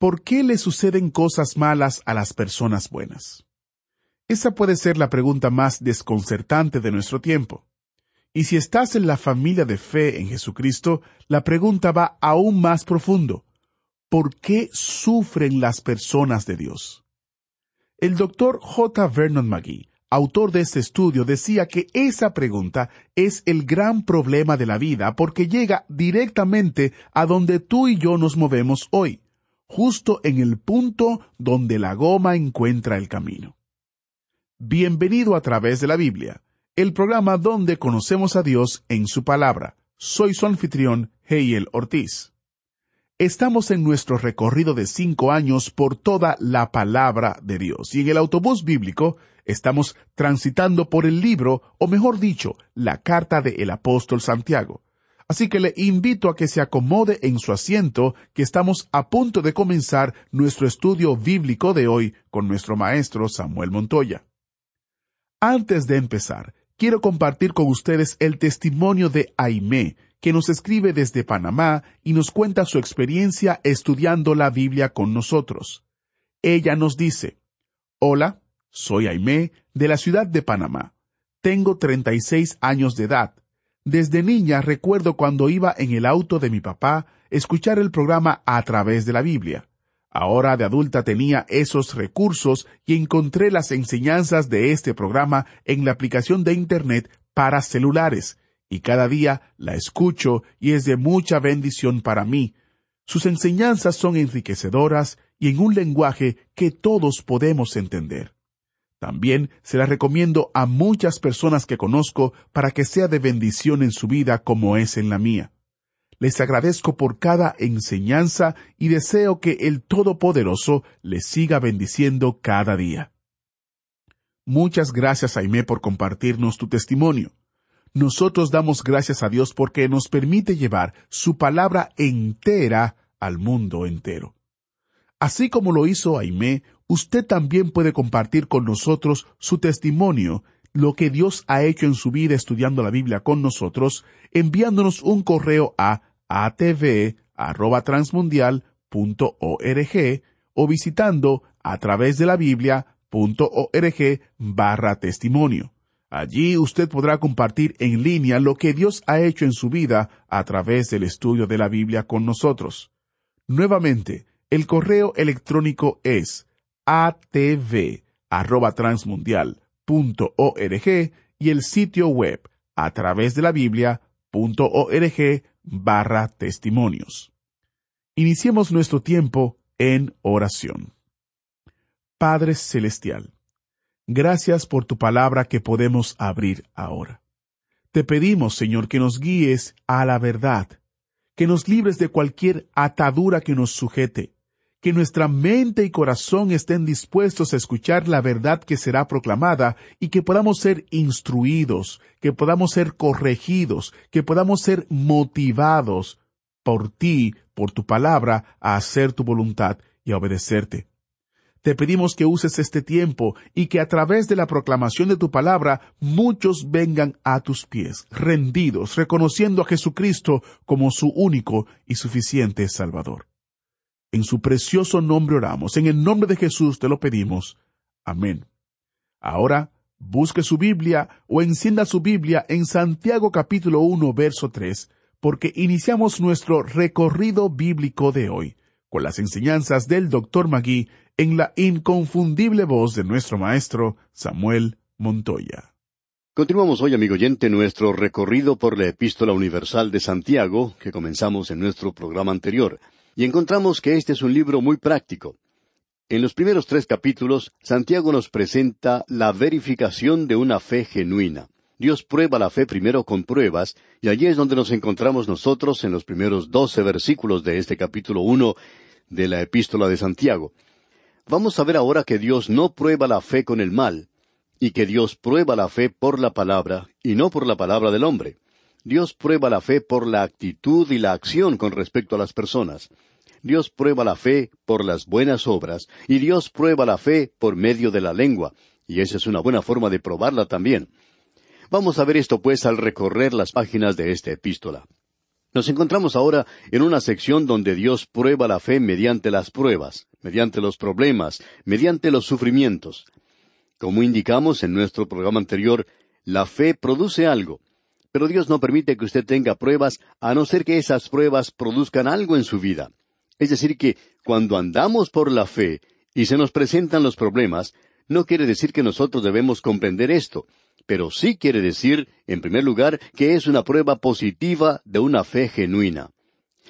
¿Por qué le suceden cosas malas a las personas buenas? Esa puede ser la pregunta más desconcertante de nuestro tiempo. Y si estás en la familia de fe en Jesucristo, la pregunta va aún más profundo. ¿Por qué sufren las personas de Dios? El doctor J. Vernon McGee, autor de este estudio, decía que esa pregunta es el gran problema de la vida porque llega directamente a donde tú y yo nos movemos hoy justo en el punto donde la goma encuentra el camino. Bienvenido a través de la Biblia, el programa donde conocemos a Dios en su palabra. Soy su anfitrión, Heiel Ortiz. Estamos en nuestro recorrido de cinco años por toda la palabra de Dios y en el autobús bíblico estamos transitando por el libro, o mejor dicho, la carta de el apóstol Santiago. Así que le invito a que se acomode en su asiento, que estamos a punto de comenzar nuestro estudio bíblico de hoy con nuestro maestro Samuel Montoya. Antes de empezar, quiero compartir con ustedes el testimonio de Aimé, que nos escribe desde Panamá y nos cuenta su experiencia estudiando la Biblia con nosotros. Ella nos dice, Hola, soy Aimé, de la ciudad de Panamá. Tengo 36 años de edad desde niña recuerdo cuando iba en el auto de mi papá escuchar el programa a través de la Biblia. Ahora de adulta tenía esos recursos y encontré las enseñanzas de este programa en la aplicación de Internet para celulares, y cada día la escucho y es de mucha bendición para mí. Sus enseñanzas son enriquecedoras y en un lenguaje que todos podemos entender. También se la recomiendo a muchas personas que conozco para que sea de bendición en su vida como es en la mía. Les agradezco por cada enseñanza y deseo que el Todopoderoso les siga bendiciendo cada día. Muchas gracias, Aimé, por compartirnos tu testimonio. Nosotros damos gracias a Dios porque nos permite llevar su palabra entera al mundo entero. Así como lo hizo Aimé, usted también puede compartir con nosotros su testimonio, lo que Dios ha hecho en su vida estudiando la Biblia con nosotros, enviándonos un correo a atv@transmundial.org o visitando a través de la biblia.org barra testimonio. Allí usted podrá compartir en línea lo que Dios ha hecho en su vida a través del estudio de la Biblia con nosotros. Nuevamente, el correo electrónico es atv@transmundial.org y el sitio web a través de la biblia.org barra testimonios. Iniciemos nuestro tiempo en oración. Padre Celestial, gracias por tu palabra que podemos abrir ahora. Te pedimos, Señor, que nos guíes a la verdad, que nos libres de cualquier atadura que nos sujete, que nuestra mente y corazón estén dispuestos a escuchar la verdad que será proclamada y que podamos ser instruidos, que podamos ser corregidos, que podamos ser motivados por ti, por tu palabra, a hacer tu voluntad y a obedecerte. Te pedimos que uses este tiempo y que a través de la proclamación de tu palabra muchos vengan a tus pies, rendidos, reconociendo a Jesucristo como su único y suficiente Salvador. En su precioso nombre oramos. En el nombre de Jesús te lo pedimos. Amén. Ahora, busque su Biblia o encienda su Biblia en Santiago capítulo 1, verso 3, porque iniciamos nuestro recorrido bíblico de hoy, con las enseñanzas del Dr. Magui en la inconfundible voz de nuestro maestro Samuel Montoya. Continuamos hoy, amigo oyente, nuestro recorrido por la Epístola Universal de Santiago, que comenzamos en nuestro programa anterior y encontramos que este es un libro muy práctico. En los primeros tres capítulos, Santiago nos presenta la verificación de una fe genuina. Dios prueba la fe primero con pruebas, y allí es donde nos encontramos nosotros en los primeros doce versículos de este capítulo uno de la epístola de Santiago. Vamos a ver ahora que Dios no prueba la fe con el mal, y que Dios prueba la fe por la palabra, y no por la palabra del hombre. Dios prueba la fe por la actitud y la acción con respecto a las personas. Dios prueba la fe por las buenas obras, y Dios prueba la fe por medio de la lengua, y esa es una buena forma de probarla también. Vamos a ver esto pues al recorrer las páginas de esta epístola. Nos encontramos ahora en una sección donde Dios prueba la fe mediante las pruebas, mediante los problemas, mediante los sufrimientos. Como indicamos en nuestro programa anterior, la fe produce algo, pero Dios no permite que usted tenga pruebas a no ser que esas pruebas produzcan algo en su vida. Es decir, que cuando andamos por la fe y se nos presentan los problemas, no quiere decir que nosotros debemos comprender esto, pero sí quiere decir, en primer lugar, que es una prueba positiva de una fe genuina.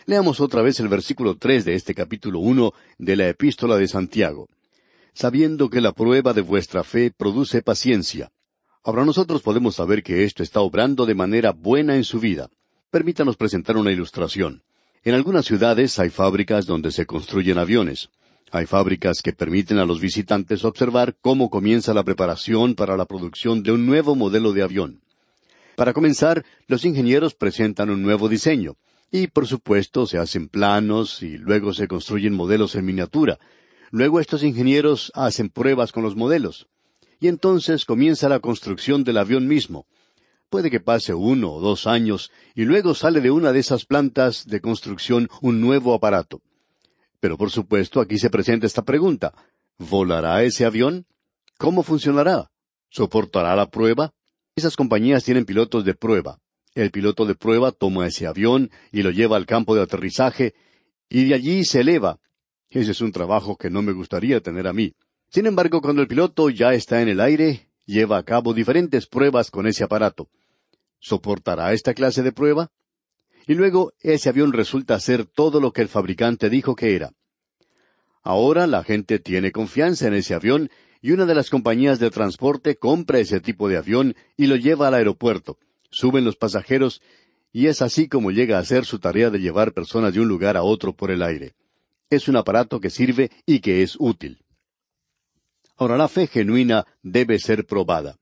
Leamos otra vez el versículo tres de este capítulo uno de la Epístola de Santiago. Sabiendo que la prueba de vuestra fe produce paciencia. Ahora nosotros podemos saber que esto está obrando de manera buena en su vida. Permítanos presentar una ilustración. En algunas ciudades hay fábricas donde se construyen aviones. Hay fábricas que permiten a los visitantes observar cómo comienza la preparación para la producción de un nuevo modelo de avión. Para comenzar, los ingenieros presentan un nuevo diseño, y por supuesto se hacen planos y luego se construyen modelos en miniatura. Luego estos ingenieros hacen pruebas con los modelos. Y entonces comienza la construcción del avión mismo. Puede que pase uno o dos años y luego sale de una de esas plantas de construcción un nuevo aparato. Pero por supuesto aquí se presenta esta pregunta. ¿Volará ese avión? ¿Cómo funcionará? ¿Soportará la prueba? Esas compañías tienen pilotos de prueba. El piloto de prueba toma ese avión y lo lleva al campo de aterrizaje y de allí se eleva. Ese es un trabajo que no me gustaría tener a mí. Sin embargo, cuando el piloto ya está en el aire, lleva a cabo diferentes pruebas con ese aparato. ¿Soportará esta clase de prueba? Y luego ese avión resulta ser todo lo que el fabricante dijo que era. Ahora la gente tiene confianza en ese avión y una de las compañías de transporte compra ese tipo de avión y lo lleva al aeropuerto. Suben los pasajeros y es así como llega a hacer su tarea de llevar personas de un lugar a otro por el aire. Es un aparato que sirve y que es útil. Ahora la fe genuina debe ser probada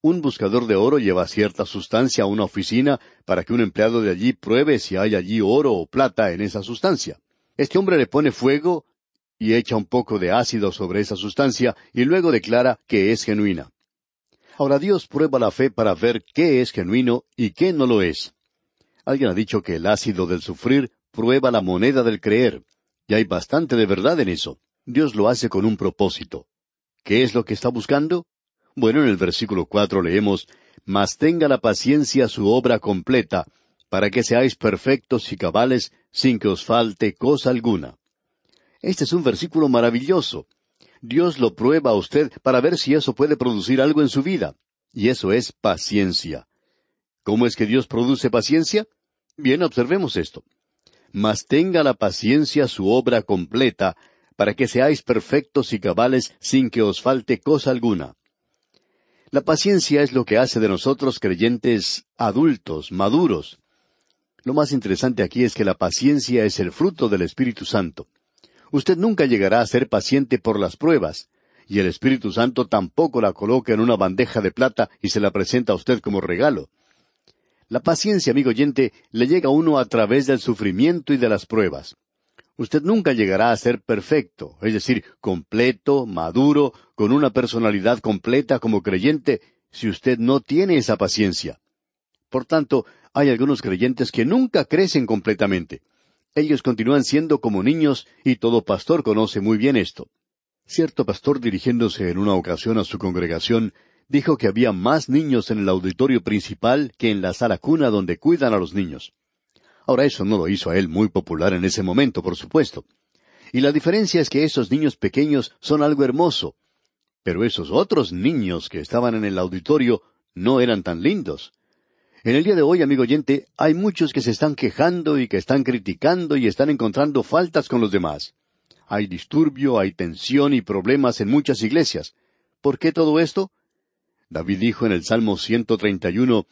un buscador de oro lleva cierta sustancia a una oficina para que un empleado de allí pruebe si hay allí oro o plata en esa sustancia. Este hombre le pone fuego y echa un poco de ácido sobre esa sustancia y luego declara que es genuina. Ahora Dios prueba la fe para ver qué es genuino y qué no lo es. Alguien ha dicho que el ácido del sufrir prueba la moneda del creer, y hay bastante de verdad en eso. Dios lo hace con un propósito. ¿Qué es lo que está buscando? Bueno, en el versículo cuatro leemos, Mas tenga la paciencia su obra completa, para que seáis perfectos y cabales sin que os falte cosa alguna. Este es un versículo maravilloso. Dios lo prueba a usted para ver si eso puede producir algo en su vida. Y eso es paciencia. ¿Cómo es que Dios produce paciencia? Bien, observemos esto. Mas tenga la paciencia su obra completa, para que seáis perfectos y cabales sin que os falte cosa alguna. La paciencia es lo que hace de nosotros creyentes adultos, maduros. Lo más interesante aquí es que la paciencia es el fruto del Espíritu Santo. Usted nunca llegará a ser paciente por las pruebas, y el Espíritu Santo tampoco la coloca en una bandeja de plata y se la presenta a usted como regalo. La paciencia, amigo oyente, le llega a uno a través del sufrimiento y de las pruebas. Usted nunca llegará a ser perfecto, es decir, completo, maduro, con una personalidad completa como creyente, si usted no tiene esa paciencia. Por tanto, hay algunos creyentes que nunca crecen completamente. Ellos continúan siendo como niños y todo pastor conoce muy bien esto. Cierto pastor dirigiéndose en una ocasión a su congregación dijo que había más niños en el auditorio principal que en la sala cuna donde cuidan a los niños. Ahora eso no lo hizo a él muy popular en ese momento, por supuesto. Y la diferencia es que esos niños pequeños son algo hermoso, pero esos otros niños que estaban en el auditorio no eran tan lindos. En el día de hoy, amigo oyente, hay muchos que se están quejando y que están criticando y están encontrando faltas con los demás. Hay disturbio, hay tensión y problemas en muchas iglesias. ¿Por qué todo esto? David dijo en el Salmo 131,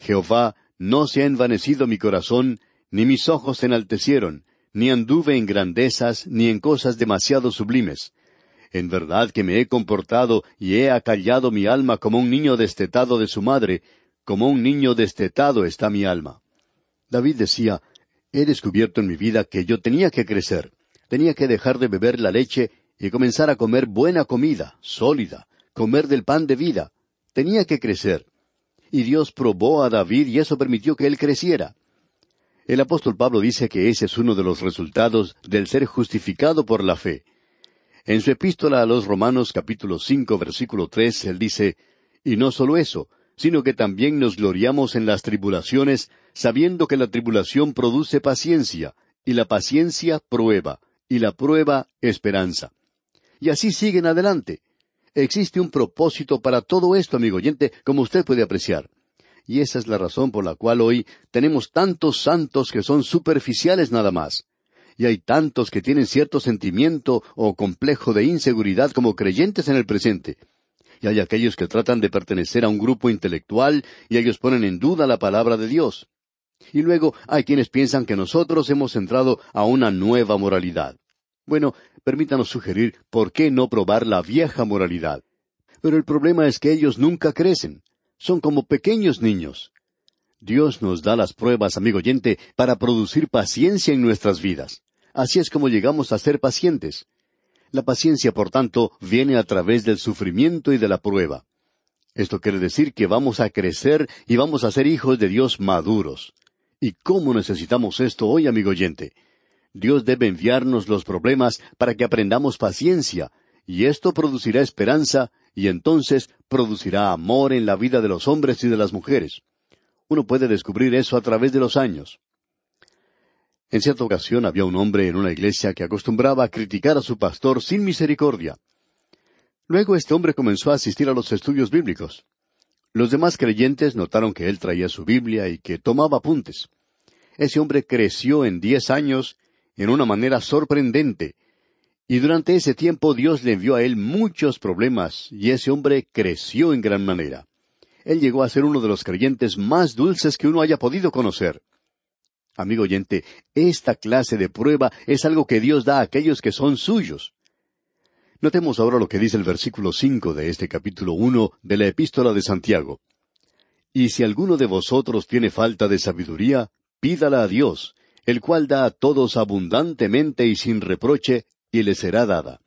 Jehová, no se ha envanecido mi corazón, ni mis ojos se enaltecieron, ni anduve en grandezas, ni en cosas demasiado sublimes. En verdad que me he comportado y he acallado mi alma como un niño destetado de su madre, como un niño destetado está mi alma. David decía, he descubierto en mi vida que yo tenía que crecer, tenía que dejar de beber la leche y comenzar a comer buena comida, sólida, comer del pan de vida. Tenía que crecer. Y Dios probó a David y eso permitió que él creciera. El apóstol Pablo dice que ese es uno de los resultados del ser justificado por la fe. En su epístola a los Romanos capítulo cinco versículo tres él dice, Y no solo eso, sino que también nos gloriamos en las tribulaciones, sabiendo que la tribulación produce paciencia, y la paciencia prueba, y la prueba esperanza. Y así siguen adelante. Existe un propósito para todo esto, amigo oyente, como usted puede apreciar. Y esa es la razón por la cual hoy tenemos tantos santos que son superficiales nada más. Y hay tantos que tienen cierto sentimiento o complejo de inseguridad como creyentes en el presente y hay aquellos que tratan de pertenecer a un grupo intelectual y ellos ponen en duda la palabra de Dios. Y luego hay quienes piensan que nosotros hemos entrado a una nueva moralidad. Bueno, permítanos sugerir por qué no probar la vieja moralidad. Pero el problema es que ellos nunca crecen. Son como pequeños niños. Dios nos da las pruebas, amigo oyente, para producir paciencia en nuestras vidas. Así es como llegamos a ser pacientes. La paciencia, por tanto, viene a través del sufrimiento y de la prueba. Esto quiere decir que vamos a crecer y vamos a ser hijos de Dios maduros. ¿Y cómo necesitamos esto hoy, amigo oyente? Dios debe enviarnos los problemas para que aprendamos paciencia, y esto producirá esperanza, y entonces producirá amor en la vida de los hombres y de las mujeres. Uno puede descubrir eso a través de los años. En cierta ocasión había un hombre en una iglesia que acostumbraba a criticar a su pastor sin misericordia. Luego este hombre comenzó a asistir a los estudios bíblicos. Los demás creyentes notaron que él traía su Biblia y que tomaba apuntes. Ese hombre creció en diez años en una manera sorprendente, y durante ese tiempo Dios le envió a él muchos problemas, y ese hombre creció en gran manera. Él llegó a ser uno de los creyentes más dulces que uno haya podido conocer. Amigo oyente, esta clase de prueba es algo que Dios da a aquellos que son suyos. Notemos ahora lo que dice el versículo cinco de este capítulo uno de la Epístola de Santiago. Y si alguno de vosotros tiene falta de sabiduría, pídala a Dios, el cual da a todos abundantemente y sin reproche, y le será dada.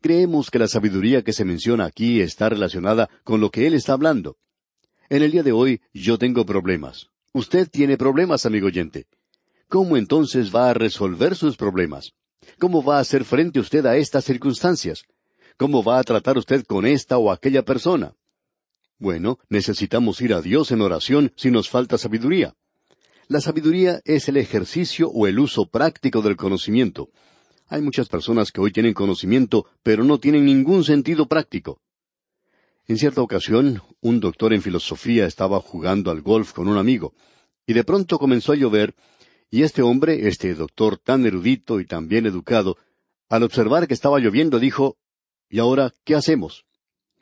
Creemos que la sabiduría que se menciona aquí está relacionada con lo que Él está hablando. En el día de hoy yo tengo problemas. Usted tiene problemas, amigo oyente. ¿Cómo entonces va a resolver sus problemas? ¿Cómo va a hacer frente usted a estas circunstancias? ¿Cómo va a tratar usted con esta o aquella persona? Bueno, necesitamos ir a Dios en oración si nos falta sabiduría. La sabiduría es el ejercicio o el uso práctico del conocimiento. Hay muchas personas que hoy tienen conocimiento, pero no tienen ningún sentido práctico. En cierta ocasión, un doctor en filosofía estaba jugando al golf con un amigo, y de pronto comenzó a llover, y este hombre, este doctor tan erudito y tan bien educado, al observar que estaba lloviendo, dijo ¿Y ahora qué hacemos?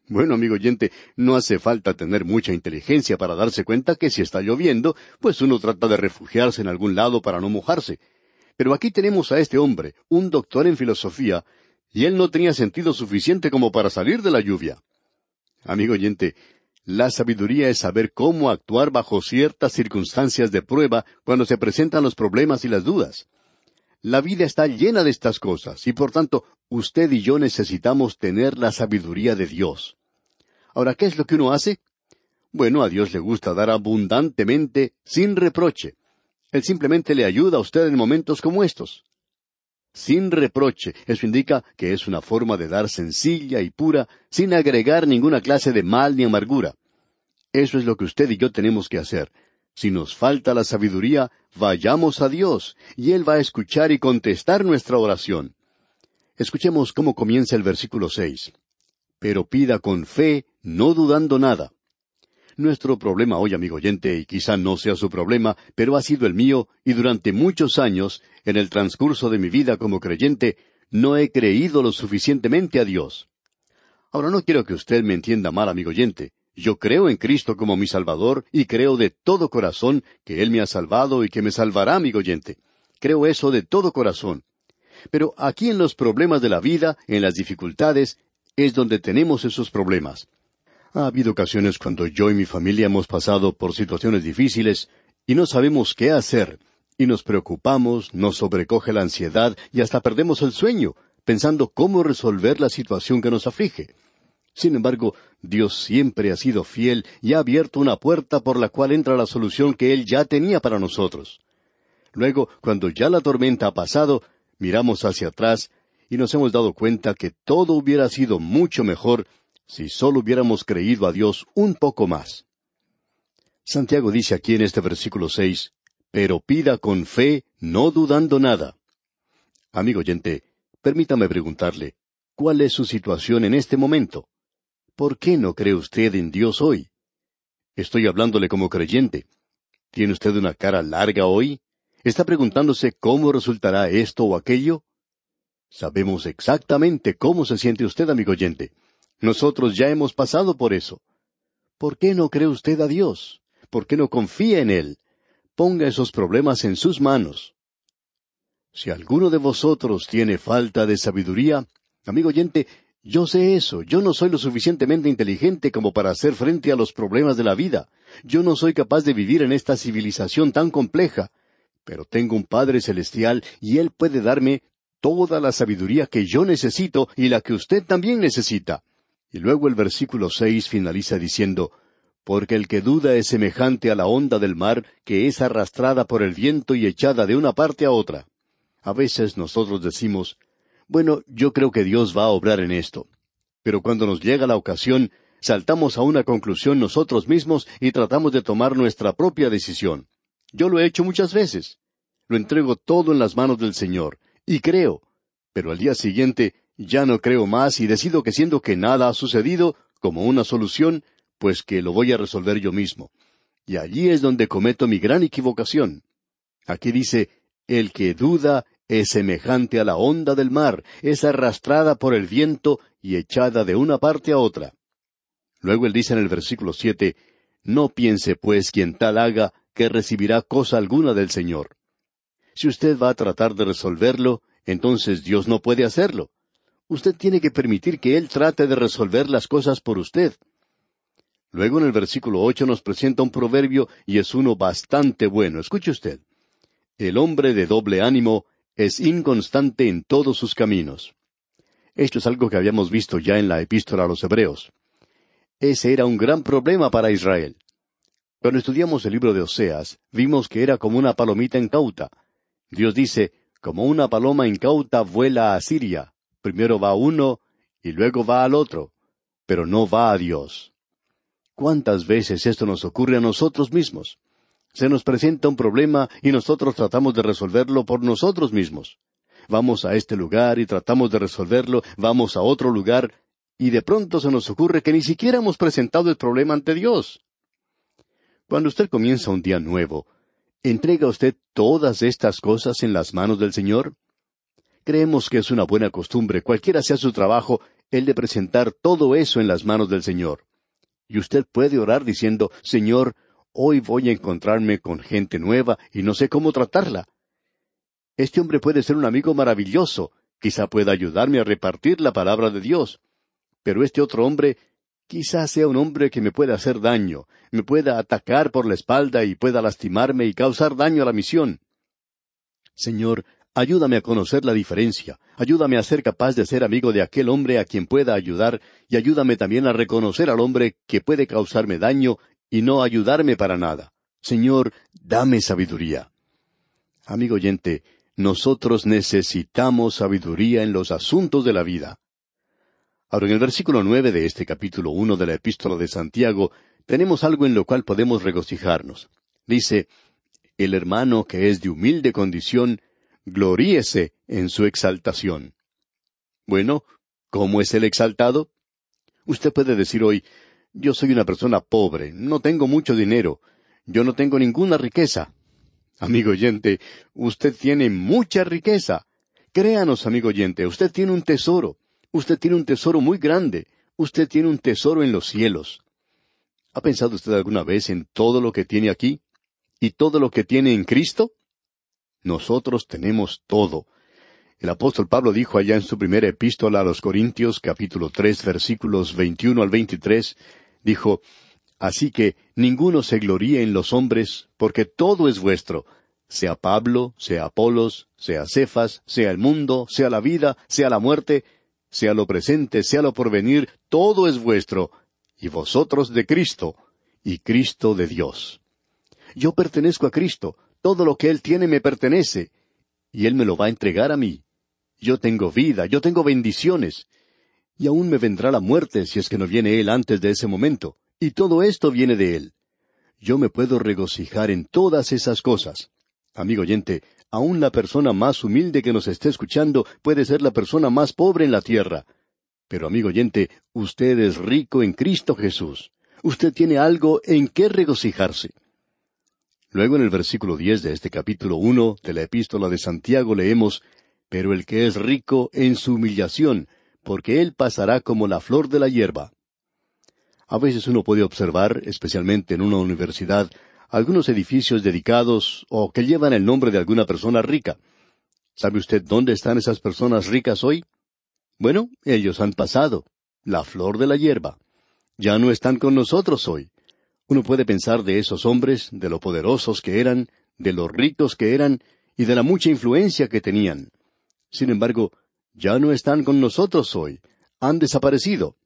Bueno, amigo oyente, no hace falta tener mucha inteligencia para darse cuenta que si está lloviendo, pues uno trata de refugiarse en algún lado para no mojarse. Pero aquí tenemos a este hombre, un doctor en filosofía, y él no tenía sentido suficiente como para salir de la lluvia. Amigo oyente, la sabiduría es saber cómo actuar bajo ciertas circunstancias de prueba cuando se presentan los problemas y las dudas. La vida está llena de estas cosas y por tanto usted y yo necesitamos tener la sabiduría de Dios. Ahora, ¿qué es lo que uno hace? Bueno, a Dios le gusta dar abundantemente, sin reproche. Él simplemente le ayuda a usted en momentos como estos sin reproche. Eso indica que es una forma de dar sencilla y pura, sin agregar ninguna clase de mal ni amargura. Eso es lo que usted y yo tenemos que hacer. Si nos falta la sabiduría, vayamos a Dios, y Él va a escuchar y contestar nuestra oración. Escuchemos cómo comienza el versículo seis. Pero pida con fe, no dudando nada. Nuestro problema hoy, amigo oyente, y quizá no sea su problema, pero ha sido el mío, y durante muchos años, en el transcurso de mi vida como creyente, no he creído lo suficientemente a Dios. Ahora no quiero que usted me entienda mal, amigo oyente. Yo creo en Cristo como mi Salvador y creo de todo corazón que Él me ha salvado y que me salvará, amigo oyente. Creo eso de todo corazón. Pero aquí en los problemas de la vida, en las dificultades, es donde tenemos esos problemas. Ha habido ocasiones cuando yo y mi familia hemos pasado por situaciones difíciles y no sabemos qué hacer, y nos preocupamos, nos sobrecoge la ansiedad y hasta perdemos el sueño, pensando cómo resolver la situación que nos aflige. Sin embargo, Dios siempre ha sido fiel y ha abierto una puerta por la cual entra la solución que Él ya tenía para nosotros. Luego, cuando ya la tormenta ha pasado, miramos hacia atrás y nos hemos dado cuenta que todo hubiera sido mucho mejor si solo hubiéramos creído a Dios un poco más. Santiago dice aquí en este versículo seis, pero pida con fe, no dudando nada. Amigo oyente, permítame preguntarle, ¿cuál es su situación en este momento? ¿Por qué no cree usted en Dios hoy? Estoy hablándole como creyente. ¿Tiene usted una cara larga hoy? ¿Está preguntándose cómo resultará esto o aquello? Sabemos exactamente cómo se siente usted, amigo oyente. Nosotros ya hemos pasado por eso. ¿Por qué no cree usted a Dios? ¿Por qué no confía en Él? Ponga esos problemas en sus manos. Si alguno de vosotros tiene falta de sabiduría, amigo oyente, yo sé eso, yo no soy lo suficientemente inteligente como para hacer frente a los problemas de la vida. Yo no soy capaz de vivir en esta civilización tan compleja, pero tengo un Padre Celestial y Él puede darme toda la sabiduría que yo necesito y la que usted también necesita. Y luego el versículo seis finaliza diciendo, Porque el que duda es semejante a la onda del mar que es arrastrada por el viento y echada de una parte a otra. A veces nosotros decimos, bueno, yo creo que Dios va a obrar en esto. Pero cuando nos llega la ocasión, saltamos a una conclusión nosotros mismos y tratamos de tomar nuestra propia decisión. Yo lo he hecho muchas veces. Lo entrego todo en las manos del Señor, y creo. Pero al día siguiente ya no creo más y decido que siendo que nada ha sucedido, como una solución, pues que lo voy a resolver yo mismo. Y allí es donde cometo mi gran equivocación. Aquí dice, el que duda es semejante a la onda del mar, es arrastrada por el viento y echada de una parte a otra. Luego él dice en el versículo siete, No piense pues quien tal haga que recibirá cosa alguna del Señor. Si usted va a tratar de resolverlo, entonces Dios no puede hacerlo. Usted tiene que permitir que Él trate de resolver las cosas por usted. Luego en el versículo ocho nos presenta un proverbio y es uno bastante bueno. Escuche usted. El hombre de doble ánimo es inconstante en todos sus caminos. Esto es algo que habíamos visto ya en la epístola a los Hebreos. Ese era un gran problema para Israel. Cuando estudiamos el libro de Oseas, vimos que era como una palomita incauta. Dios dice, como una paloma incauta vuela a Siria, Primero va uno y luego va al otro, pero no va a Dios. ¿Cuántas veces esto nos ocurre a nosotros mismos? Se nos presenta un problema y nosotros tratamos de resolverlo por nosotros mismos. Vamos a este lugar y tratamos de resolverlo, vamos a otro lugar, y de pronto se nos ocurre que ni siquiera hemos presentado el problema ante Dios. Cuando usted comienza un día nuevo, ¿entrega usted todas estas cosas en las manos del Señor? Creemos que es una buena costumbre, cualquiera sea su trabajo, el de presentar todo eso en las manos del Señor. Y usted puede orar diciendo, Señor, hoy voy a encontrarme con gente nueva y no sé cómo tratarla. Este hombre puede ser un amigo maravilloso, quizá pueda ayudarme a repartir la palabra de Dios. Pero este otro hombre quizá sea un hombre que me pueda hacer daño, me pueda atacar por la espalda y pueda lastimarme y causar daño a la misión. Señor, Ayúdame a conocer la diferencia, ayúdame a ser capaz de ser amigo de aquel hombre a quien pueda ayudar, y ayúdame también a reconocer al hombre que puede causarme daño y no ayudarme para nada. Señor, dame sabiduría. Amigo oyente, nosotros necesitamos sabiduría en los asuntos de la vida. Ahora, en el versículo nueve de este capítulo uno de la Epístola de Santiago, tenemos algo en lo cual podemos regocijarnos. Dice, El hermano que es de humilde condición, gloríese en su exaltación. Bueno, ¿cómo es el exaltado? Usted puede decir hoy, yo soy una persona pobre, no tengo mucho dinero, yo no tengo ninguna riqueza. Amigo oyente, usted tiene mucha riqueza. Créanos, amigo oyente, usted tiene un tesoro. Usted tiene un tesoro muy grande. Usted tiene un tesoro en los cielos. ¿Ha pensado usted alguna vez en todo lo que tiene aquí? ¿Y todo lo que tiene en Cristo? Nosotros tenemos todo. El apóstol Pablo dijo allá en su primera epístola a los Corintios, capítulo tres, versículos veintiuno al veintitrés, dijo, Así que ninguno se gloríe en los hombres, porque todo es vuestro, sea Pablo, sea Apolos, sea Cefas, sea el mundo, sea la vida, sea la muerte, sea lo presente, sea lo porvenir, todo es vuestro, y vosotros de Cristo, y Cristo de Dios. Yo pertenezco a Cristo, todo lo que Él tiene me pertenece, y Él me lo va a entregar a mí. Yo tengo vida, yo tengo bendiciones, y aún me vendrá la muerte si es que no viene Él antes de ese momento. Y todo esto viene de Él. Yo me puedo regocijar en todas esas cosas. Amigo oyente, aún la persona más humilde que nos esté escuchando puede ser la persona más pobre en la tierra. Pero amigo oyente, usted es rico en Cristo Jesús. Usted tiene algo en qué regocijarse. Luego en el versículo diez de este capítulo uno de la epístola de Santiago leemos Pero el que es rico en su humillación, porque él pasará como la flor de la hierba. A veces uno puede observar, especialmente en una universidad, algunos edificios dedicados o que llevan el nombre de alguna persona rica. ¿Sabe usted dónde están esas personas ricas hoy? Bueno, ellos han pasado, la flor de la hierba. Ya no están con nosotros hoy. Uno puede pensar de esos hombres, de lo poderosos que eran, de lo ricos que eran y de la mucha influencia que tenían. Sin embargo, ya no están con nosotros hoy. Han desaparecido.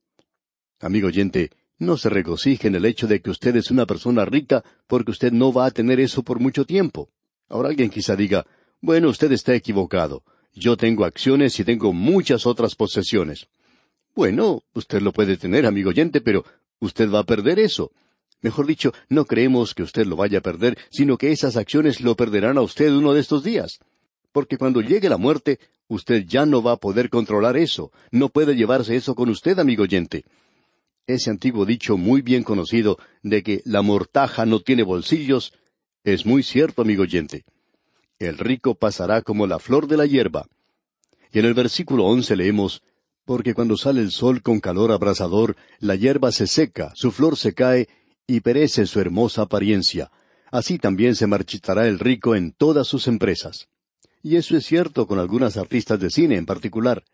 Amigo oyente, no se regocije en el hecho de que usted es una persona rica, porque usted no va a tener eso por mucho tiempo. Ahora alguien quizá diga, bueno, usted está equivocado. Yo tengo acciones y tengo muchas otras posesiones. Bueno, usted lo puede tener, amigo oyente, pero usted va a perder eso. Mejor dicho, no creemos que usted lo vaya a perder, sino que esas acciones lo perderán a usted uno de estos días. Porque cuando llegue la muerte, usted ya no va a poder controlar eso. No puede llevarse eso con usted, amigo oyente ese antiguo dicho muy bien conocido de que la mortaja no tiene bolsillos, es muy cierto, amigo oyente. El rico pasará como la flor de la hierba. Y en el versículo once leemos, Porque cuando sale el sol con calor abrasador, la hierba se seca, su flor se cae, y perece su hermosa apariencia. Así también se marchitará el rico en todas sus empresas. Y eso es cierto con algunas artistas de cine en particular.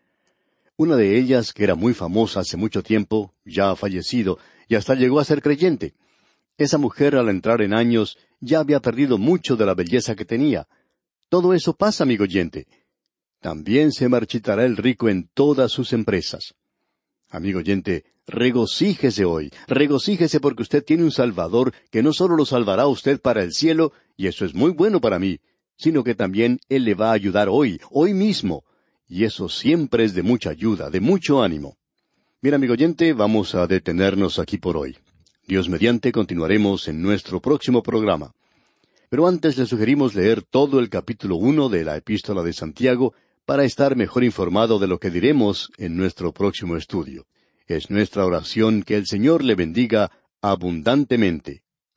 Una de ellas, que era muy famosa hace mucho tiempo, ya ha fallecido, y hasta llegó a ser creyente. Esa mujer al entrar en años ya había perdido mucho de la belleza que tenía. Todo eso pasa, amigo oyente. También se marchitará el rico en todas sus empresas. Amigo oyente, regocíjese hoy, regocíjese porque usted tiene un Salvador que no solo lo salvará a usted para el cielo, y eso es muy bueno para mí, sino que también Él le va a ayudar hoy, hoy mismo, y eso siempre es de mucha ayuda, de mucho ánimo. Bien, amigo oyente, vamos a detenernos aquí por hoy. Dios mediante continuaremos en nuestro próximo programa. Pero antes le sugerimos leer todo el capítulo uno de la epístola de Santiago para estar mejor informado de lo que diremos en nuestro próximo estudio. Es nuestra oración que el Señor le bendiga abundantemente.